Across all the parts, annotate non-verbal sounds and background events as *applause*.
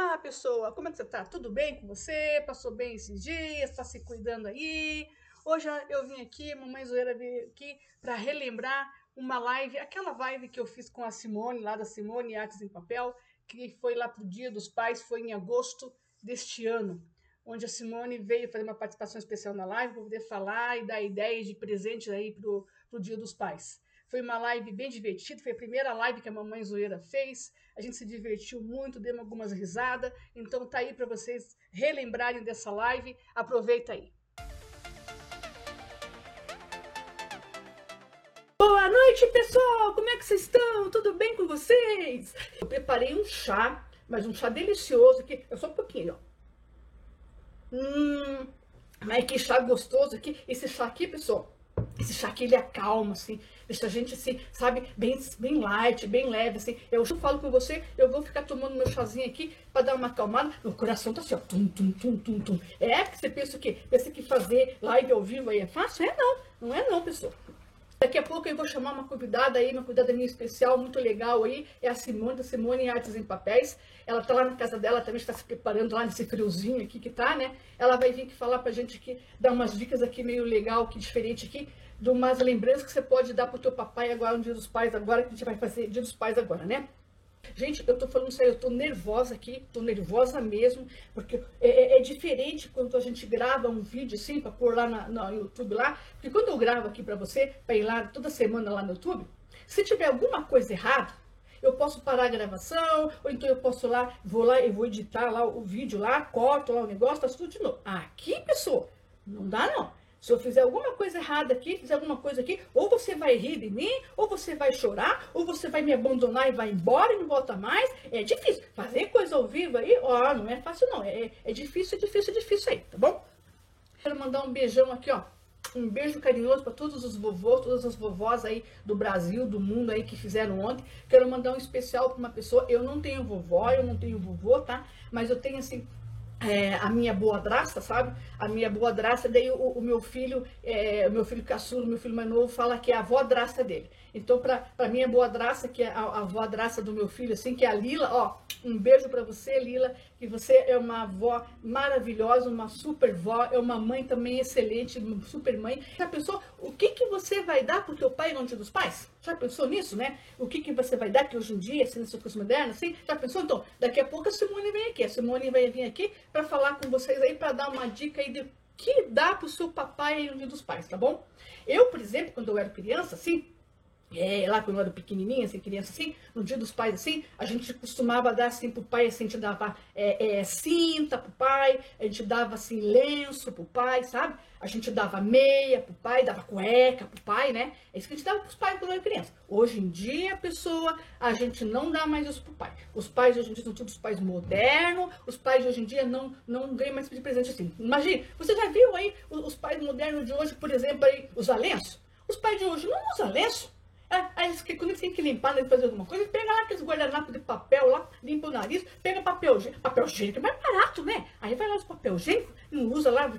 Olá, pessoa, como é que você tá? Tudo bem com você? Passou bem esses dias? Tá se cuidando aí? Hoje eu vim aqui, mamãe zoeira veio aqui para relembrar uma live, aquela live que eu fiz com a Simone, lá da Simone Artes em Papel, que foi lá pro Dia dos Pais, foi em agosto deste ano, onde a Simone veio fazer uma participação especial na live para poder falar e dar ideias de presente aí pro, pro Dia dos Pais. Foi uma live bem divertida, foi a primeira live que a Mamãe Zoeira fez. A gente se divertiu muito, demos algumas risadas. Então tá aí para vocês relembrarem dessa live. Aproveita aí. Boa noite, pessoal! Como é que vocês estão? Tudo bem com vocês? Eu preparei um chá, mas um chá delicioso aqui. É só um pouquinho, ó. Hum, mas que chá gostoso aqui. Esse chá aqui, pessoal, esse chá aqui ele acalma, assim, deixa a gente assim, sabe, bem, bem light, bem leve, assim. Eu falo com você, eu vou ficar tomando meu chazinho aqui para dar uma acalmada. Meu coração tá assim, ó, tum, tum, tum, tum, tum. É que você pensa o quê? Pensa que fazer live ao vivo aí é fácil? É não, não é não, pessoal. Daqui a pouco eu vou chamar uma convidada aí, uma convidada minha especial, muito legal aí, é a Simone, da Simone Artes em Papéis. Ela tá lá na casa dela, também está se preparando lá nesse friozinho aqui que tá, né? Ela vai vir aqui falar pra gente aqui, dar umas dicas aqui meio legal, que diferente aqui, de umas lembranças que você pode dar pro teu papai agora no Dia dos Pais, agora que a gente vai fazer Dia dos Pais agora, né? Gente, eu tô falando sério, eu tô nervosa aqui, tô nervosa mesmo, porque é, é, é diferente quando a gente grava um vídeo assim, pra pôr lá na, no YouTube lá, porque quando eu gravo aqui pra você, pra ir lá toda semana lá no YouTube, se tiver alguma coisa errada, eu posso parar a gravação, ou então eu posso lá, vou lá e vou editar lá o vídeo lá, corto lá o negócio, tá tudo de novo. Aqui, pessoa, não dá não. Se eu fizer alguma coisa errada aqui, fizer alguma coisa aqui, ou você vai rir de mim, ou você vai chorar, ou você vai me abandonar e vai embora e não volta mais. É difícil. Fazer coisa ao vivo aí, ó, não é fácil não. É, é difícil, é difícil, é difícil aí, tá bom? Quero mandar um beijão aqui, ó. Um beijo carinhoso para todos os vovôs, todas as vovós aí do Brasil, do mundo aí que fizeram ontem. Quero mandar um especial para uma pessoa. Eu não tenho vovó, eu não tenho vovô, tá? Mas eu tenho assim é, a minha boa draça, sabe? A minha boa draça, daí o, o meu filho, é, o meu filho caçulo, meu filho mais novo, fala que é a avó draça dele. Então, para minha boa draça, que é a, a avó draça do meu filho, assim, que é a Lila, ó, um beijo para você, Lila, que você é uma avó maravilhosa, uma super vó, é uma mãe também excelente, super mãe. Já pensou o que, que você vai dar pro teu pai no dia dos pais? Já pensou nisso, né? O que, que você vai dar, que hoje em dia, assim, nessa coisa moderna, assim? Já pensou? Então, daqui a pouco a Simone vem aqui. A Simone vai vir aqui para falar com vocês aí, para dar uma dica aí de que dá pro seu papai no dia dos pais, tá bom? Eu, por exemplo, quando eu era criança, assim, é, lá quando eu era pequenininha, assim, criança assim, no dia dos pais assim, a gente costumava dar assim pro pai, assim, a gente dava é, é, cinta pro pai, a gente dava assim lenço pro pai, sabe? A gente dava meia pro pai, dava cueca pro pai, né? É isso que a gente dava pros pais quando era criança. Hoje em dia, pessoa, a gente não dá mais isso pro pai. Os pais hoje em dia são todos pais modernos, os pais hoje em dia não, não ganham mais de presente assim. Imagina, você já viu aí os, os pais modernos de hoje, por exemplo, aí, usar lenço? Os pais de hoje não usam lenço. Aí quando eles têm que limpar, né, fazer alguma coisa, pega lá aqueles guardanapos de papel lá, limpa o nariz, pega papel, papel higiênico, é mais barato, né? Aí vai lá os papel higiênico, não usa lá,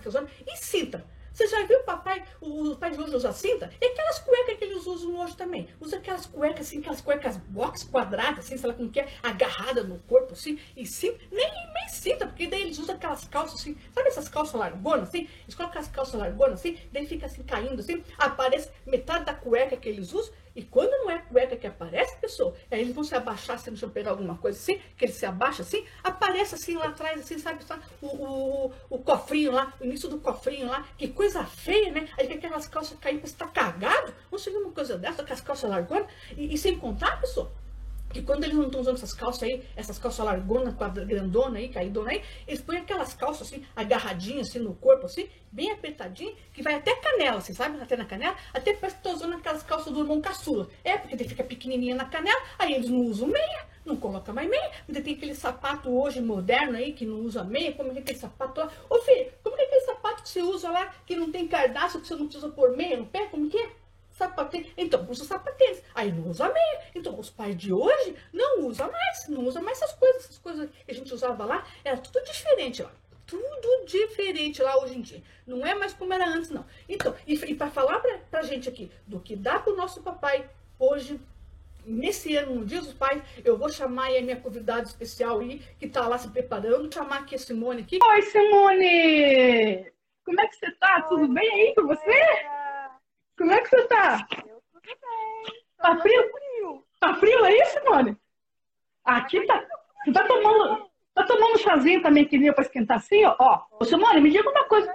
e cinta. Você já viu o papai, o, pai de hoje usa cinta? E aquelas cuecas que eles usam hoje também. Usa aquelas cuecas assim, aquelas cuecas box quadradas, assim, sei lá como que é, agarrada no corpo, assim, e sim, nem, nem cinta, porque daí eles usam aquelas calças assim, sabe essas calças largonas, assim? Eles colocam as calças largonas assim, daí fica assim caindo, assim, aparece metade da cueca que eles usam, e quando não é cueca que aparece, pessoa, aí eles vão se abaixar, se eles vão pegar alguma coisa assim, que ele se abaixa assim, aparece assim lá atrás, assim, sabe, sabe o, o, o, cofrinho lá, o início do cofrinho lá, que coisa feia, né? Aí aquelas calças caindo, você tá cagado, vamos seguir uma coisa dessa, com as calças largonas, e, e sem contar, pessoa, que quando eles não estão usando essas calças aí, essas calças largonas, grandona aí, caidona aí, eles põem aquelas calças assim, agarradinhas assim no corpo, assim, bem apertadinho, que vai até canela, assim, sabe? Até na canela, até parece que estão usando aquelas calças do irmão caçula. É, porque ele fica pequenininha na canela, aí eles não usam meia, não colocam mais meia, ainda tem aquele sapato hoje moderno aí, que não usa meia, como é que é aquele sapato lá? Ô filho, como é aquele sapato que você usa lá, que não tem cardápio, que você não precisa pôr meia no pé, como que é? Sapatênis. Então, usa sapatênis. Aí não usa meia. Então, os pais de hoje não usam mais. Não usam mais essas coisas. Essas coisas que a gente usava lá, era tudo diferente lá. Tudo diferente lá hoje em dia. Não é mais como era antes, não. Então, e, e para falar pra, pra gente aqui do que dá pro nosso papai hoje, nesse ano, no Dia dos Pais, eu vou chamar aí a minha convidada especial aí, que está lá se preparando, vou chamar aqui a Simone aqui. Oi, Simone! Como é que você tá? Tudo bem aí com você? Como é que você tá? Eu tudo bem. Tá frio? frio? Tá frio aí, Simone? Aqui tá. Você tá tomando, tá tomando um chazinho também que nem pra esquentar assim, ó? ó. Simone, me diga uma coisa.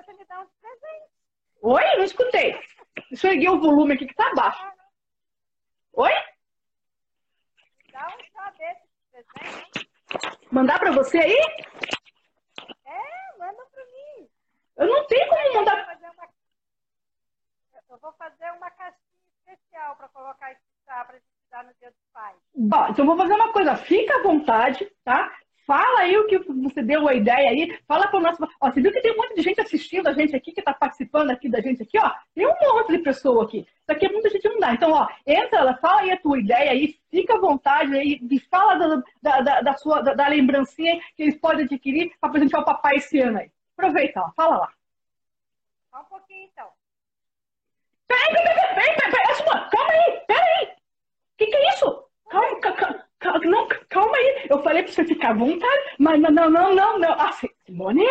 Oi? Não escutei. Deixa eu erguer o volume aqui que tá baixo. Oi? Dá um chá desse presente. Mandar pra você aí? É, manda pra mim. Eu não tenho como mandar. Eu vou fazer uma caixinha especial pra colocar esse chá pra gente dar no dia dos pais. Ó, então eu vou fazer uma coisa, fica à vontade, tá? Fala aí o que você deu a ideia aí, fala para o nosso. Ó, você viu que tem um monte de gente assistindo a gente aqui, que está participando aqui da gente aqui, ó. Tem um monte de pessoa aqui. Isso aqui é muita gente não dá. Então, ó, entra, ela fala aí a tua ideia aí, fica à vontade aí, e fala da, da, da, da sua da, da lembrancinha que eles podem adquirir para presentear o papai esse ano aí. Aproveita, ó, fala lá. Só um pouquinho então. Peraí, peraí, peraí, peraí, peraí, Simone, calma aí, peraí. Que, que é isso? Calma, calma, calma, não, calma aí. Eu falei pra você ficar à vontade, mas não, não, não, não, não. Ah, Simone,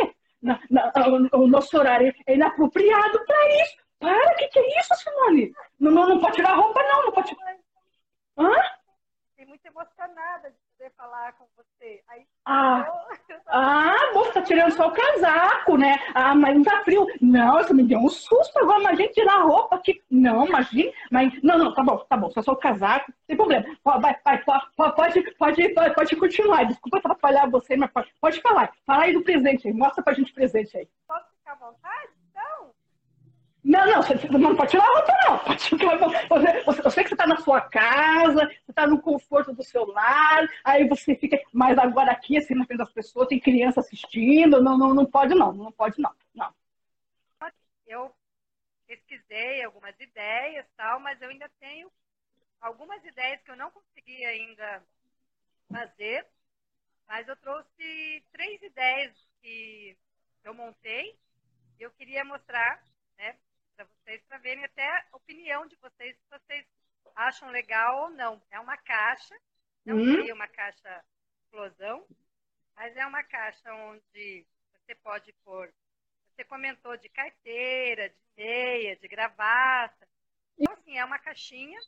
o, o nosso horário é inapropriado pra isso. Para, que, que é isso, Simone? Não, não, não pode tirar a roupa, não, não pode. Hã? Fiquei muito emocionada de poder falar com você. Aí, Ah. eu, *laughs* Ah, moça, tá tirando só o casaco, né? Ah, mas não tá frio. Não, você me deu um susto agora, imagina tirar a roupa aqui. Não, imagina. Mas, não, não, tá bom, tá bom, só só o casaco, tem problema. Vai, vai, pode, pode, pode, pode continuar. Desculpa atrapalhar você, mas pode, pode falar. Fala aí do presente aí, mostra pra gente o presente aí. posso ficar à vontade? Não, não, você não pode tirar a roupa, não. Você, você, eu sei que você está na sua casa, você está no conforto do seu lar, aí você fica. Mas agora aqui, assim, na frente das pessoas, tem criança assistindo. Não, não, não pode, não. Não pode, não. Não. eu pesquisei algumas ideias tal, mas eu ainda tenho algumas ideias que eu não consegui ainda fazer, mas eu trouxe três ideias que eu montei e eu queria mostrar, né, para vocês, para verem até a opinião de vocês, se vocês acham legal ou não. É uma caixa, não Hum. seria uma caixa explosão, mas é uma caixa onde você pode pôr você comentou de carteira, de meia, de gravata. Então, assim, é uma caixinha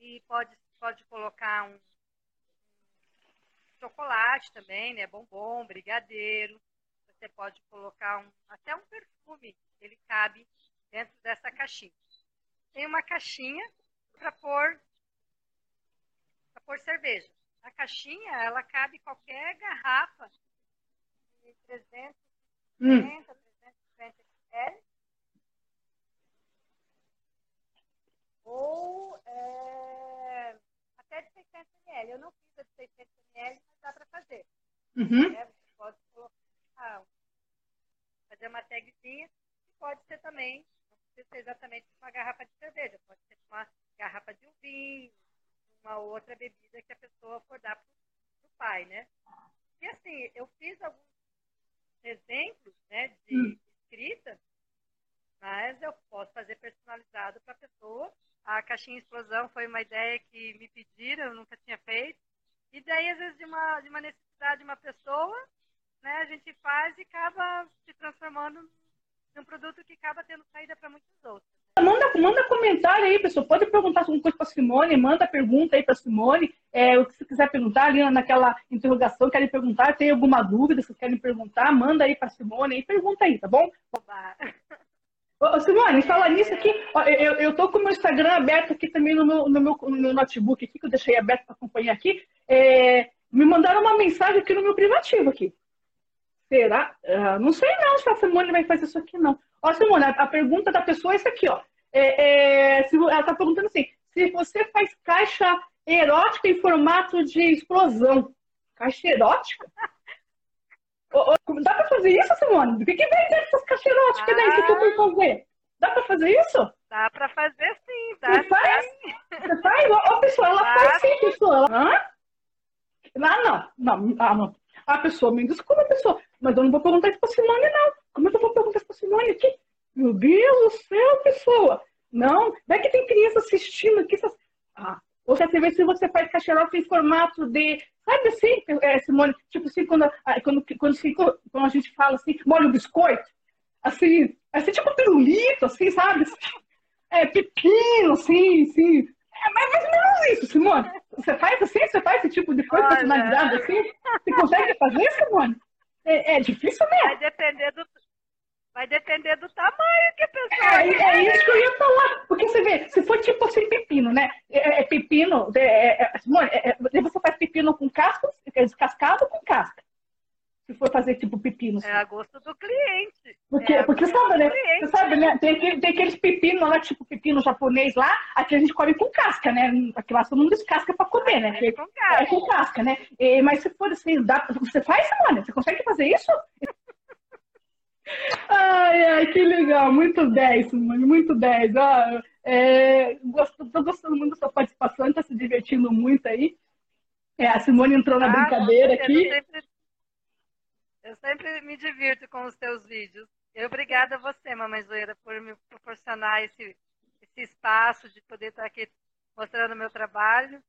e pode, pode colocar um chocolate também, né? Bombom, brigadeiro. Você pode colocar um, até um perfume, ele cabe dentro dessa caixinha. Tem uma caixinha para pôr para pôr cerveja. A caixinha, ela cabe qualquer garrafa de 300 Hum. 350 ml. Ou é, até de 600 ml. Eu não fiz a de 600 ml, mas dá para fazer. Uhum. Né? Você pode colocar, fazer uma tagzinha. E pode ser também, precisa ser exatamente uma garrafa de cerveja. Pode ser uma garrafa de um vinho, uma outra bebida que a pessoa for dar para o pai, né? E assim, eu fiz alguns exemplos né, de Hum. escrita, mas eu posso fazer personalizado para a pessoa. A caixinha explosão foi uma ideia que me pediram, eu nunca tinha feito. E daí, às vezes, de uma, de uma necessidade de uma pessoa, né, a gente faz e acaba se transformando num produto que acaba tendo saída para muitos outros. Manda, manda comentário aí, pessoal. Pode perguntar alguma coisa para Simone, manda pergunta aí para Simone. É, o que você quiser perguntar ali naquela interrogação, querem perguntar, tem alguma dúvida, se querem perguntar, manda aí para Simone aí, pergunta aí, tá bom? Oba. Ô, ô, Simone, fala nisso aqui. ó, eu, eu tô com o meu Instagram aberto aqui também no meu, no meu, no meu notebook aqui, que eu deixei aberto para acompanhar aqui. É, me mandaram uma mensagem aqui no meu privativo aqui. Será? Ah, não sei não se a Simone vai fazer isso aqui, não. Ó, Simone, a, a pergunta da pessoa é essa aqui, ó. É, é, se, ela tá perguntando assim, se você faz caixa erótica em formato de explosão. Caixa erótica? *laughs* Dá pra fazer isso, Simone? O que, que vem dessas caixas eróticas daí que tu vai fazer? Dá pra fazer isso? Dá para fazer sim, dá Você faz? sim. Você faz? Ó, pessoal, ela Dá. faz sim, pessoa. Ela... Hã? Ah, não. Não, ah, não. A pessoa, me desculpa, pessoa, mas eu não vou perguntar isso pra Simone, não. Como é que eu vou perguntar isso pra Simone aqui? Meu Deus do céu, pessoa. Não, vai que tem criança assistindo aqui. essas- Ah, Ou você vê se você faz cacherote em formato de. Sabe assim, é, Simone? Tipo assim, quando, quando, quando, assim, quando a gente fala assim, molho biscoito, assim, assim, tipo pirulito, assim, sabe? É, pepino, assim, assim. É mais ou menos isso, Simone. Você faz assim? Você faz esse tipo de coisa personalizada assim? Você consegue fazer, Simone? É, é difícil mesmo. Vai depender do, Vai depender do tamanho que a pessoa. É, é isso que eu ia falar. Porque você vê, se for tipo assim, pepino, né? É, é pepino. É, é, é, é você faz pepino com casca, descascado com casca? Se for fazer tipo pepino. É a gosto do cliente. Porque, é porque sabe, né? Você sabe, né? Tem, tem aqueles pepinos lá, tipo pepino japonês lá, aqui a gente come com casca, né? Aqui lá todo mundo descasca pra comer, né? É com casca. É com casca, né? E, mas se for assim, dá, você faz, Simone? Você consegue fazer isso? *laughs* Ai, ai, que legal, muito 10, mano, muito 10. Ah, é, gosto, tô gostando muito da sua participação, tá se divertindo muito aí. É, a Simone entrou na ah, brincadeira aqui. Eu sempre, eu me divirto com os teus vídeos. E obrigada a você, Mamãe Zoeira, por me proporcionar esse, esse espaço de poder estar aqui mostrando o meu trabalho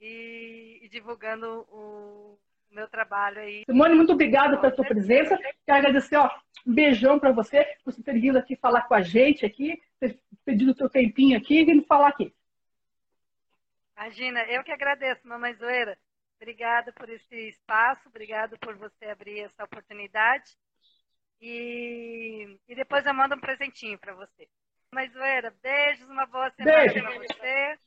e, e divulgando o, meu trabalho aí. Simone, muito obrigada pela sua presença. Quero agradecer, ó, um beijão para você, por você ter vindo aqui falar com a gente aqui, ter pedido o seu tempinho aqui e vindo falar aqui. Imagina, eu que agradeço, mamãe Zoeira. Obrigada por esse espaço, obrigado por você abrir essa oportunidade. E, e depois eu mando um presentinho para você. Mamãe Zoeira, beijos, uma boa semana para você.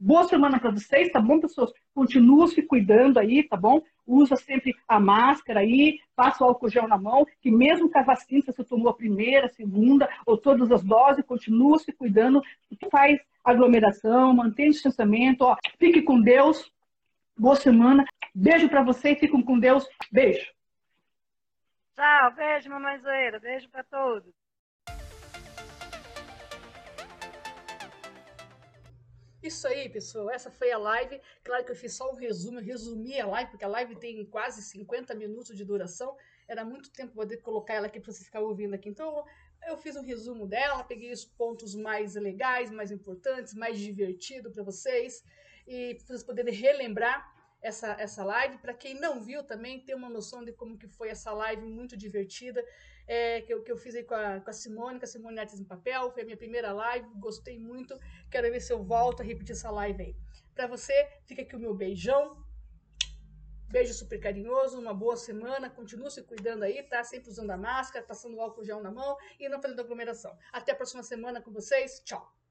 Boa semana para vocês, tá bom, pessoas? Continuam se cuidando aí, tá bom? Usa sempre a máscara aí, passa o álcool gel na mão, que mesmo com a vacina, se você tomou a primeira, a segunda ou todas as doses, continua se cuidando, faz aglomeração, mantém o distanciamento, ó, fique com Deus, boa semana, beijo para vocês, fiquem com Deus, beijo. Tchau, beijo, mamãe Zoeira, beijo para todos. Isso aí, pessoal. Essa foi a live. Claro que eu fiz só um resumo, eu resumi a live, porque a live tem quase 50 minutos de duração. Era muito tempo poder colocar ela aqui para você ficar ouvindo aqui. Então, eu fiz um resumo dela, peguei os pontos mais legais, mais importantes, mais divertido para vocês e para vocês poderem relembrar essa, essa live. Para quem não viu também, ter uma noção de como que foi essa live muito divertida é, que, eu, que eu fiz aí com a, com a Simone, com a Simone Artes em Papel. Foi a minha primeira live, gostei muito. Quero ver se eu volto a repetir essa live aí. Para você, fica aqui o meu beijão. Beijo super carinhoso, uma boa semana. Continue se cuidando aí, tá? Sempre usando a máscara, passando o álcool gel na mão e não fazendo aglomeração. Até a próxima semana com vocês. Tchau!